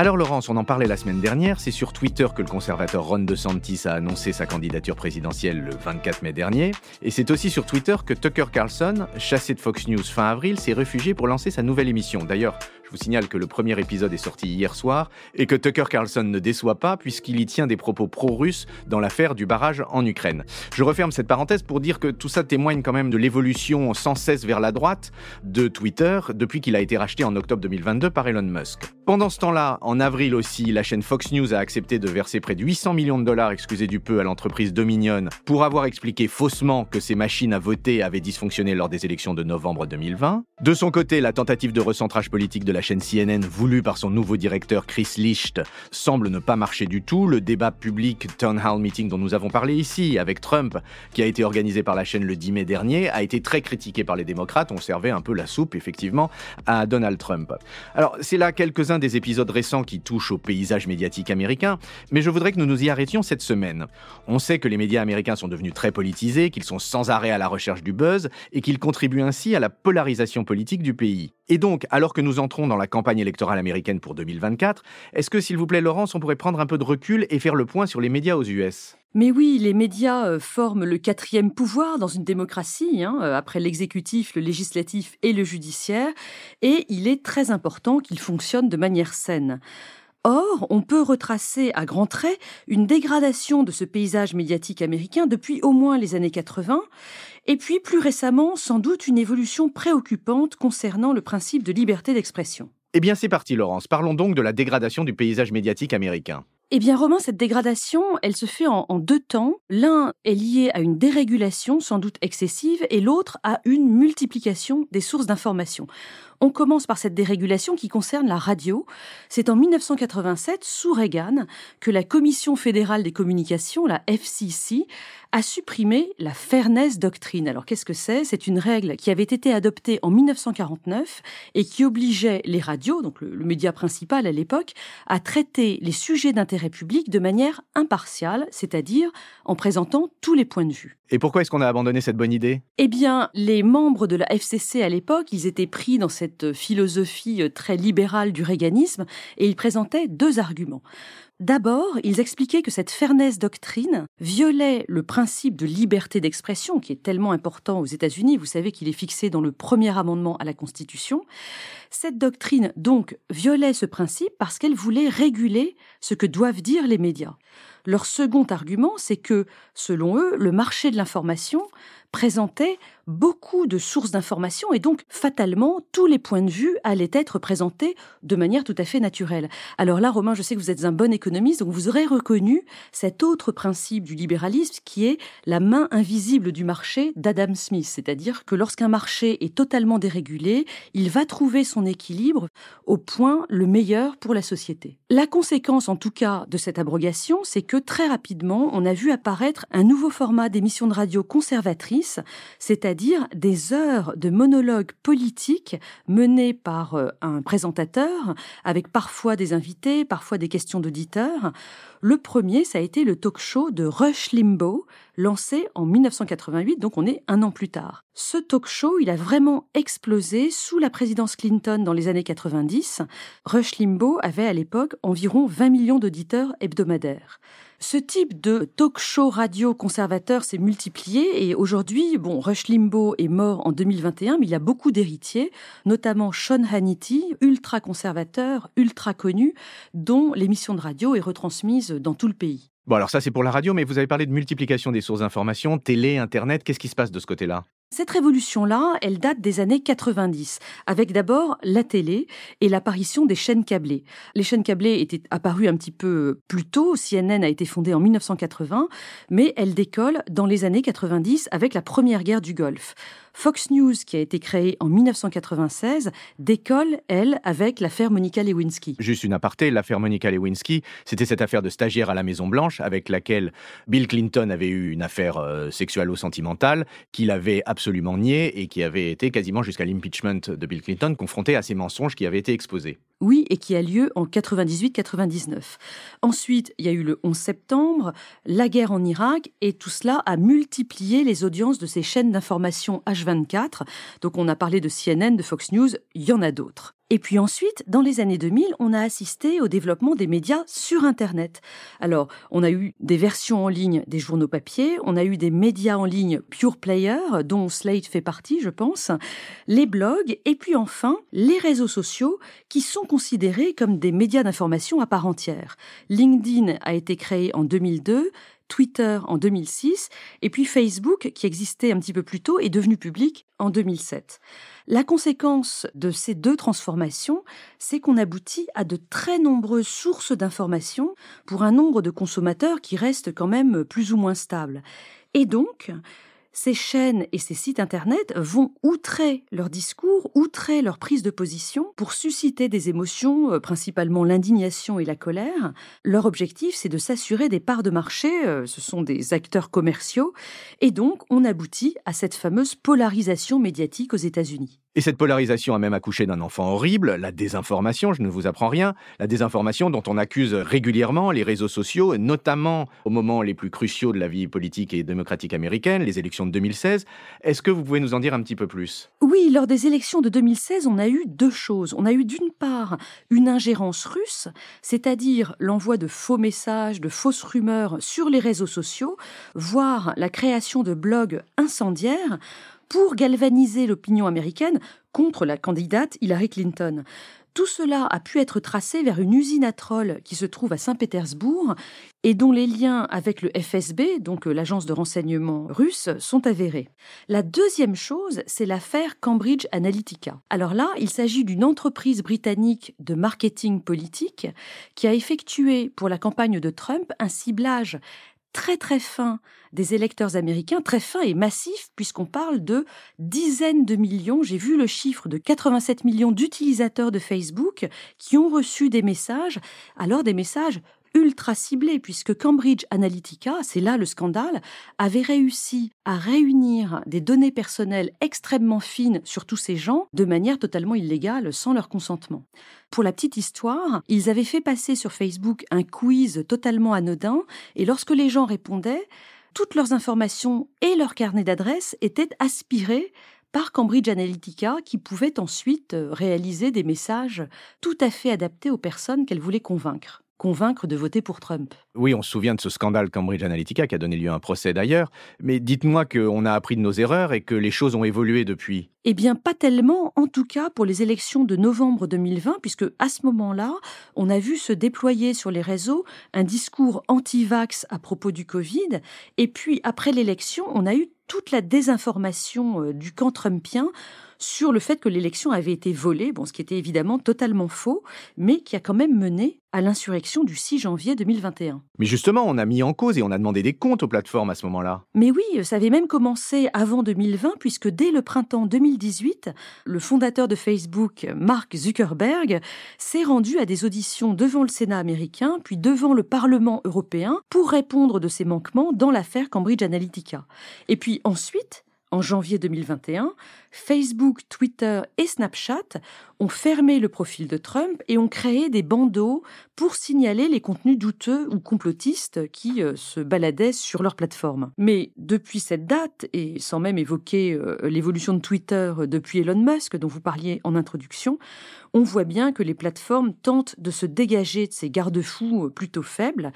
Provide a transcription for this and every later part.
Alors Laurence, on en parlait la semaine dernière, c'est sur Twitter que le conservateur Ron DeSantis a annoncé sa candidature présidentielle le 24 mai dernier, et c'est aussi sur Twitter que Tucker Carlson, chassé de Fox News fin avril, s'est réfugié pour lancer sa nouvelle émission. D'ailleurs, je vous signale que le premier épisode est sorti hier soir et que Tucker Carlson ne déçoit pas puisqu'il y tient des propos pro-russes dans l'affaire du barrage en Ukraine. Je referme cette parenthèse pour dire que tout ça témoigne quand même de l'évolution sans cesse vers la droite de Twitter depuis qu'il a été racheté en octobre 2022 par Elon Musk. Pendant ce temps-là, en avril aussi, la chaîne Fox News a accepté de verser près de 800 millions de dollars, excusez du peu, à l'entreprise Dominion pour avoir expliqué faussement que ses machines à voter avaient dysfonctionné lors des élections de novembre 2020. De son côté, la tentative de recentrage politique de la chaîne CNN voulue par son nouveau directeur Chris Licht semble ne pas marcher du tout. Le débat public Town Hall Meeting dont nous avons parlé ici avec Trump, qui a été organisé par la chaîne le 10 mai dernier, a été très critiqué par les démocrates. On servait un peu la soupe, effectivement, à Donald Trump. Alors, c'est là quelques-uns des épisodes récents qui touchent au paysage médiatique américain, mais je voudrais que nous nous y arrêtions cette semaine. On sait que les médias américains sont devenus très politisés, qu'ils sont sans arrêt à la recherche du buzz et qu'ils contribuent ainsi à la polarisation politique du pays. Et donc, alors que nous entrons dans la campagne électorale américaine pour 2024, est-ce que, s'il vous plaît, Laurence, on pourrait prendre un peu de recul et faire le point sur les médias aux US mais oui, les médias euh, forment le quatrième pouvoir dans une démocratie, hein, euh, après l'exécutif, le législatif et le judiciaire, et il est très important qu'ils fonctionnent de manière saine. Or, on peut retracer à grands traits une dégradation de ce paysage médiatique américain depuis au moins les années 80, et puis plus récemment, sans doute une évolution préoccupante concernant le principe de liberté d'expression. Eh bien, c'est parti, Laurence. Parlons donc de la dégradation du paysage médiatique américain. Eh bien, Romain, cette dégradation, elle se fait en, en deux temps. L'un est lié à une dérégulation sans doute excessive et l'autre à une multiplication des sources d'information. On commence par cette dérégulation qui concerne la radio. C'est en 1987, sous Reagan, que la Commission fédérale des communications, la FCC, a supprimé la Fairness Doctrine. Alors qu'est-ce que c'est? C'est une règle qui avait été adoptée en 1949 et qui obligeait les radios, donc le, le média principal à l'époque, à traiter les sujets d'intérêt public de manière impartiale, c'est-à-dire en présentant tous les points de vue. Et pourquoi est-ce qu'on a abandonné cette bonne idée? Eh bien, les membres de la FCC à l'époque, ils étaient pris dans cette philosophie très libérale du réganisme et ils présentaient deux arguments. D'abord, ils expliquaient que cette fairness doctrine violait le principe de liberté d'expression qui est tellement important aux États-Unis. Vous savez qu'il est fixé dans le premier amendement à la Constitution. Cette doctrine, donc, violait ce principe parce qu'elle voulait réguler ce que doivent dire les médias. Leur second argument, c'est que, selon eux, le marché de l'information présentait beaucoup de sources d'informations et donc fatalement tous les points de vue allaient être présentés de manière tout à fait naturelle. Alors là, Romain, je sais que vous êtes un bon économiste, donc vous aurez reconnu cet autre principe du libéralisme qui est la main invisible du marché d'Adam Smith, c'est-à-dire que lorsqu'un marché est totalement dérégulé, il va trouver son équilibre au point le meilleur pour la société. La conséquence, en tout cas, de cette abrogation, c'est que très rapidement, on a vu apparaître un nouveau format d'émission de radio conservatrice, c'est-à-dire dire des heures de monologues politiques menés par euh, un présentateur, avec parfois des invités, parfois des questions d'auditeurs. Le premier, ça a été le talk show de Rush Limbaugh, lancé en 1988, donc on est un an plus tard. Ce talk show, il a vraiment explosé sous la présidence Clinton dans les années 90. Rush Limbaugh avait à l'époque environ 20 millions d'auditeurs hebdomadaires. Ce type de talk show radio conservateur s'est multiplié et aujourd'hui, bon, Rush Limbaugh est mort en 2021, mais il a beaucoup d'héritiers, notamment Sean Hannity, ultra conservateur, ultra connu, dont l'émission de radio est retransmise dans tout le pays. Bon, alors ça c'est pour la radio, mais vous avez parlé de multiplication des sources d'information, télé, Internet, qu'est-ce qui se passe de ce côté-là? Cette révolution-là, elle date des années 90, avec d'abord la télé et l'apparition des chaînes câblées. Les chaînes câblées étaient apparues un petit peu plus tôt, CNN a été fondée en 1980, mais elle décolle dans les années 90 avec la première guerre du Golfe. Fox News, qui a été créée en 1996, décolle, elle, avec l'affaire Monica Lewinsky. Juste une aparté, l'affaire Monica Lewinsky, c'était cette affaire de stagiaire à la Maison-Blanche avec laquelle Bill Clinton avait eu une affaire euh, sexuelle ou sentimentale qu'il avait absolument nié et qui avait été quasiment jusqu'à l'impeachment de Bill Clinton confronté à ces mensonges qui avaient été exposés. Oui, et qui a lieu en 98-99. Ensuite, il y a eu le 11 septembre, la guerre en Irak, et tout cela a multiplié les audiences de ces chaînes d'information H24. Donc on a parlé de CNN, de Fox News, il y en a d'autres. Et puis ensuite, dans les années 2000, on a assisté au développement des médias sur Internet. Alors, on a eu des versions en ligne des journaux papier, on a eu des médias en ligne pure player, dont Slate fait partie, je pense, les blogs, et puis enfin, les réseaux sociaux, qui sont considérés comme des médias d'information à part entière. LinkedIn a été créé en 2002, Twitter en 2006, et puis Facebook, qui existait un petit peu plus tôt, est devenu public en 2007. La conséquence de ces deux transformations, c'est qu'on aboutit à de très nombreuses sources d'informations pour un nombre de consommateurs qui reste quand même plus ou moins stable. Et donc, ces chaînes et ces sites Internet vont outrer leur discours, outrer leur prise de position pour susciter des émotions, euh, principalement l'indignation et la colère. Leur objectif, c'est de s'assurer des parts de marché, euh, ce sont des acteurs commerciaux, et donc on aboutit à cette fameuse polarisation médiatique aux États-Unis. Et cette polarisation a même accouché d'un enfant horrible, la désinformation, je ne vous apprends rien, la désinformation dont on accuse régulièrement les réseaux sociaux, notamment au moment les plus cruciaux de la vie politique et démocratique américaine, les élections de 2016. Est-ce que vous pouvez nous en dire un petit peu plus? Oui, lors des élections de 2016, on a eu deux choses. On a eu d'une part une ingérence russe, c'est-à-dire l'envoi de faux messages, de fausses rumeurs sur les réseaux sociaux, voire la création de blogs incendiaires pour galvaniser l'opinion américaine contre la candidate Hillary Clinton. Tout cela a pu être tracé vers une usine à trolls qui se trouve à Saint-Pétersbourg et dont les liens avec le FSB, donc l'agence de renseignement russe, sont avérés. La deuxième chose, c'est l'affaire Cambridge Analytica. Alors là, il s'agit d'une entreprise britannique de marketing politique qui a effectué pour la campagne de Trump un ciblage très très fin des électeurs américains, très fin et massif, puisqu'on parle de dizaines de millions, j'ai vu le chiffre de 87 millions d'utilisateurs de Facebook qui ont reçu des messages, alors des messages ultra ciblé, puisque Cambridge Analytica, c'est là le scandale, avait réussi à réunir des données personnelles extrêmement fines sur tous ces gens de manière totalement illégale, sans leur consentement. Pour la petite histoire, ils avaient fait passer sur Facebook un quiz totalement anodin, et lorsque les gens répondaient, toutes leurs informations et leur carnet d'adresses étaient aspirés par Cambridge Analytica qui pouvait ensuite réaliser des messages tout à fait adaptés aux personnes qu'elle voulait convaincre convaincre de voter pour Trump. Oui, on se souvient de ce scandale Cambridge Analytica qui a donné lieu à un procès d'ailleurs, mais dites-moi qu'on a appris de nos erreurs et que les choses ont évolué depuis. Eh bien, pas tellement, en tout cas pour les élections de novembre 2020, puisque à ce moment-là, on a vu se déployer sur les réseaux un discours anti-vax à propos du Covid, et puis après l'élection, on a eu toute la désinformation euh, du camp trumpien sur le fait que l'élection avait été volée, bon, ce qui était évidemment totalement faux, mais qui a quand même mené à l'insurrection du 6 janvier 2021. Mais justement, on a mis en cause et on a demandé des comptes aux plateformes à ce moment-là. Mais oui, ça avait même commencé avant 2020, puisque dès le printemps 2018, le fondateur de Facebook, Mark Zuckerberg, s'est rendu à des auditions devant le Sénat américain, puis devant le Parlement européen, pour répondre de ces manquements dans l'affaire Cambridge Analytica. Et puis ensuite, en janvier 2021, Facebook, Twitter et Snapchat ont fermé le profil de Trump et ont créé des bandeaux pour signaler les contenus douteux ou complotistes qui euh, se baladaient sur leur plateforme. Mais depuis cette date, et sans même évoquer euh, l'évolution de Twitter euh, depuis Elon Musk dont vous parliez en introduction, on voit bien que les plateformes tentent de se dégager de ces garde-fous plutôt faibles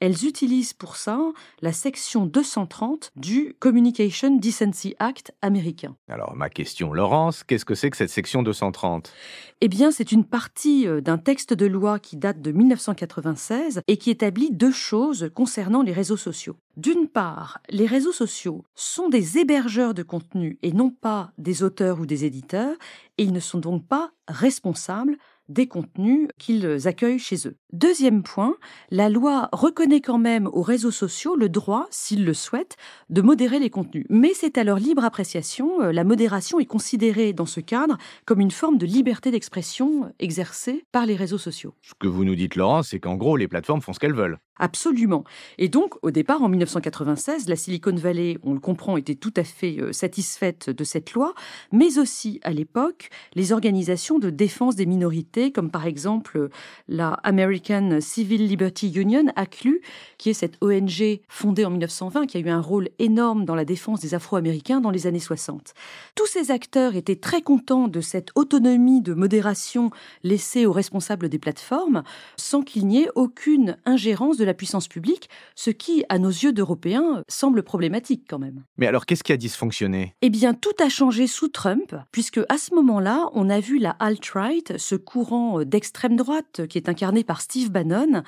elles utilisent pour ça la section 230 du Communication Decency Act américain. Alors ma question, Laurence, qu'est-ce que c'est que cette section 230 Eh bien, c'est une partie euh, d'un texte de loi qui date de 1996 et qui établit deux choses concernant les réseaux sociaux. D'une part, les réseaux sociaux sont des hébergeurs de contenu et non pas des auteurs ou des éditeurs, et ils ne sont donc pas responsables des contenus qu'ils accueillent chez eux. Deuxième point, la loi reconnaît quand même aux réseaux sociaux le droit, s'ils le souhaitent, de modérer les contenus. Mais c'est à leur libre appréciation. Euh, la modération est considérée dans ce cadre comme une forme de liberté d'expression exercée par les réseaux sociaux. Ce que vous nous dites, Laurent, c'est qu'en gros, les plateformes font ce qu'elles veulent. Absolument. Et donc, au départ, en 1996, la Silicon Valley, on le comprend, était tout à fait euh, satisfaite de cette loi, mais aussi, à l'époque, les organisations de défense des minorités, comme par exemple la American Civil Liberty Union, ACLU, qui est cette ONG fondée en 1920, qui a eu un rôle énorme dans la défense des Afro-Américains dans les années 60. Tous ces acteurs étaient très contents de cette autonomie de modération laissée aux responsables des plateformes, sans qu'il n'y ait aucune ingérence de la puissance publique, ce qui, à nos yeux d'Européens, semble problématique quand même. Mais alors, qu'est-ce qui a dysfonctionné? Eh bien, tout a changé sous Trump, puisque à ce moment-là, on a vu la alt-right, ce courant d'extrême droite qui est incarné par Steve Bannon,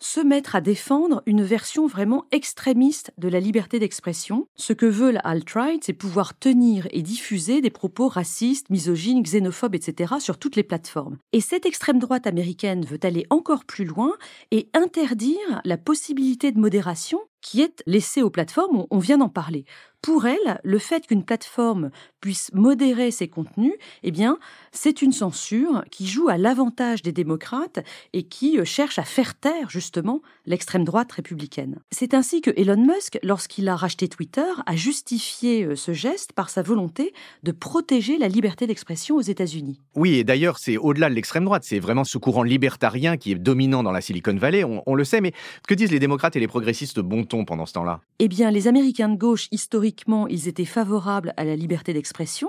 se mettre à défendre une version vraiment extrémiste de la liberté d'expression. Ce que veut la alt-right, c'est pouvoir tenir et diffuser des propos racistes, misogynes, xénophobes, etc. sur toutes les plateformes. Et cette extrême droite américaine veut aller encore plus loin et interdire la possibilité de modération qui est laissée aux plateformes, on vient d'en parler. Pour elle, le fait qu'une plateforme puisse modérer ses contenus, eh bien, c'est une censure qui joue à l'avantage des démocrates et qui euh, cherche à faire taire justement l'extrême droite républicaine. C'est ainsi que Elon Musk, lorsqu'il a racheté Twitter, a justifié euh, ce geste par sa volonté de protéger la liberté d'expression aux États-Unis. Oui, et d'ailleurs, c'est au-delà de l'extrême droite, c'est vraiment ce courant libertarien qui est dominant dans la Silicon Valley, on, le sait, mais que disent les démocrates et les progressistes bon ton? Pendant ce temps-là. Eh bien, les Américains de gauche, historiquement, ils étaient favorables à la liberté d'expression,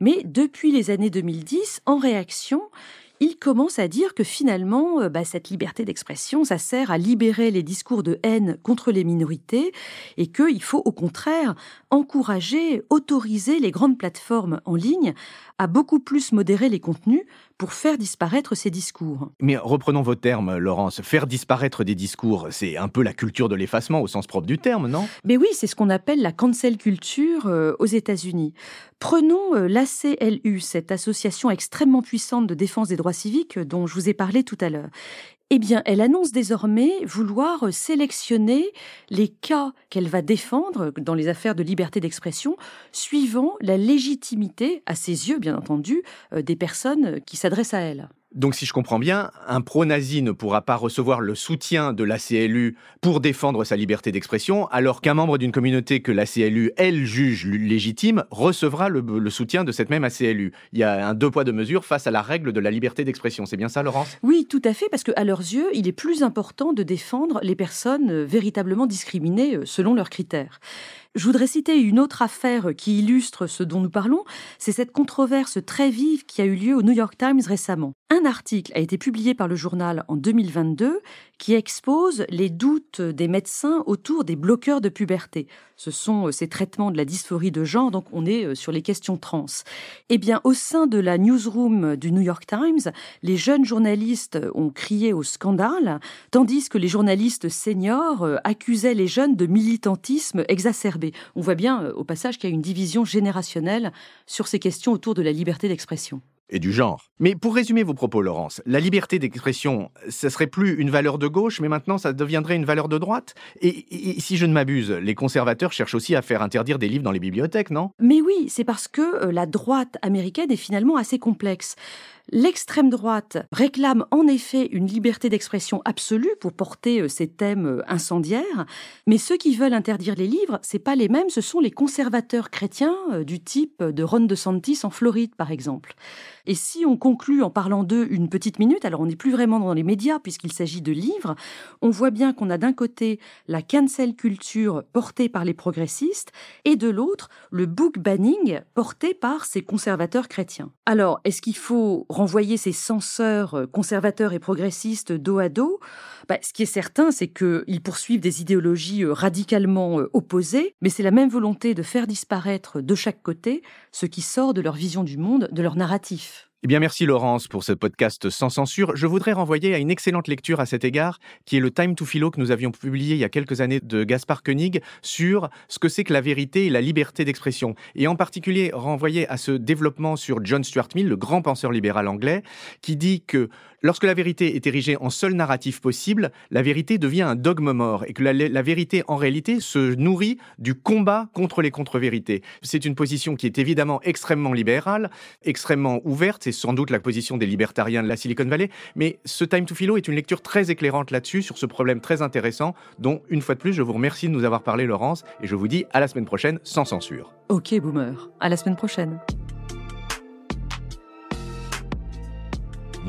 mais depuis les années 2010, en réaction, ils commencent à dire que finalement, euh, bah, cette liberté d'expression, ça sert à libérer les discours de haine contre les minorités et qu'il faut au contraire encourager, autoriser les grandes plateformes en ligne à beaucoup plus modérer les contenus pour faire disparaître ces discours. Mais reprenons vos termes, Laurence. Faire disparaître des discours, c'est un peu la culture de l'effacement au sens propre du terme, non? Mais oui, c'est ce qu'on appelle la cancel culture euh, aux États-Unis. Prenons euh, l'ACLU, cette association extrêmement puissante de défense des droits civiques euh, dont je vous ai parlé tout à l'heure. Eh bien, elle annonce désormais vouloir sélectionner les cas qu'elle va défendre dans les affaires de liberté d'expression, suivant la légitimité, à ses yeux bien entendu, des personnes qui s'adressent à elle. Donc si je comprends bien, un pro-nazi ne pourra pas recevoir le soutien de la CLU pour défendre sa liberté d'expression, alors qu'un membre d'une communauté que la CLU, elle, juge légitime, recevra le, soutien de cette même ACLU. Il y a un deux poids deux mesures face à la règle de la liberté d'expression. C'est bien ça, Laurence? Oui, tout à fait, parce qu'à leurs yeux, il est plus important de défendre les personnes véritablement discriminées selon leurs critères. Je voudrais citer une autre affaire qui illustre ce dont nous parlons, c'est cette controverse très vive qui a eu lieu au New York Times récemment. Un article a été publié par le journal en 2022 qui expose les doutes des médecins autour des bloqueurs de puberté. Ce sont euh, ces traitements de la dysphorie de genre, donc on est euh, sur les questions trans. Eh bien, au sein de la newsroom du New York Times, les jeunes journalistes ont crié au scandale, tandis que les journalistes seniors euh, accusaient les jeunes de militantisme exacerbé. On voit bien au passage qu'il y a une division générationnelle sur ces questions autour de la liberté d'expression et du genre. Mais pour résumer vos propos, Laurence, la liberté d'expression, ça serait plus une valeur de gauche, mais maintenant ça deviendrait une valeur de droite et, et, si je ne m'abuse, les conservateurs cherchent aussi à faire interdire des livres dans les bibliothèques, non? Mais oui, c'est parce que la droite américaine est finalement assez complexe. L'extrême droite réclame en effet une liberté d'expression absolue pour porter ces thèmes incendiaires, mais ceux qui veulent interdire les livres, c'est pas les mêmes, ce sont les conservateurs chrétiens du type de Ron DeSantis en Floride par exemple. Et si on conclut en parlant d'eux une petite minute, alors on n'est plus vraiment dans les médias puisqu'il s'agit de livres, on voit bien qu'on a d'un côté la cancel culture portée par les progressistes et de l'autre le book banning porté par ces conservateurs chrétiens. Alors, est-ce qu'il faut renvoyer ces censeurs conservateurs et progressistes dos à dos bah, Ce qui est certain, c'est qu'ils poursuivent des idéologies radicalement opposées, mais c'est la même volonté de faire disparaître de chaque côté ce qui sort de leur vision du monde, de leur narratif. Eh bien, merci Laurence pour ce podcast sans censure. Je voudrais renvoyer à une excellente lecture à cet égard, qui est le Time to Philo que nous avions publié il y a quelques années de Gaspard Koenig sur ce que c'est que la vérité et la liberté d'expression. Et en particulier, renvoyer à ce développement sur John Stuart Mill, le grand penseur libéral anglais, qui dit que Lorsque la vérité est érigée en seul narratif possible, la vérité devient un dogme mort et que la, vérité, en réalité, se nourrit du combat contre les contre-vérités. C'est une position qui est évidemment extrêmement libérale, extrêmement ouverte, c'est sans doute la position des libertariens de la Silicon Valley, mais ce Time to Philo est une lecture très éclairante là-dessus, sur ce problème très intéressant, dont, une fois de plus, je vous remercie de nous avoir parlé, Laurence, et je vous dis à la semaine prochaine, sans censure. Ok, boomer. À la semaine prochaine.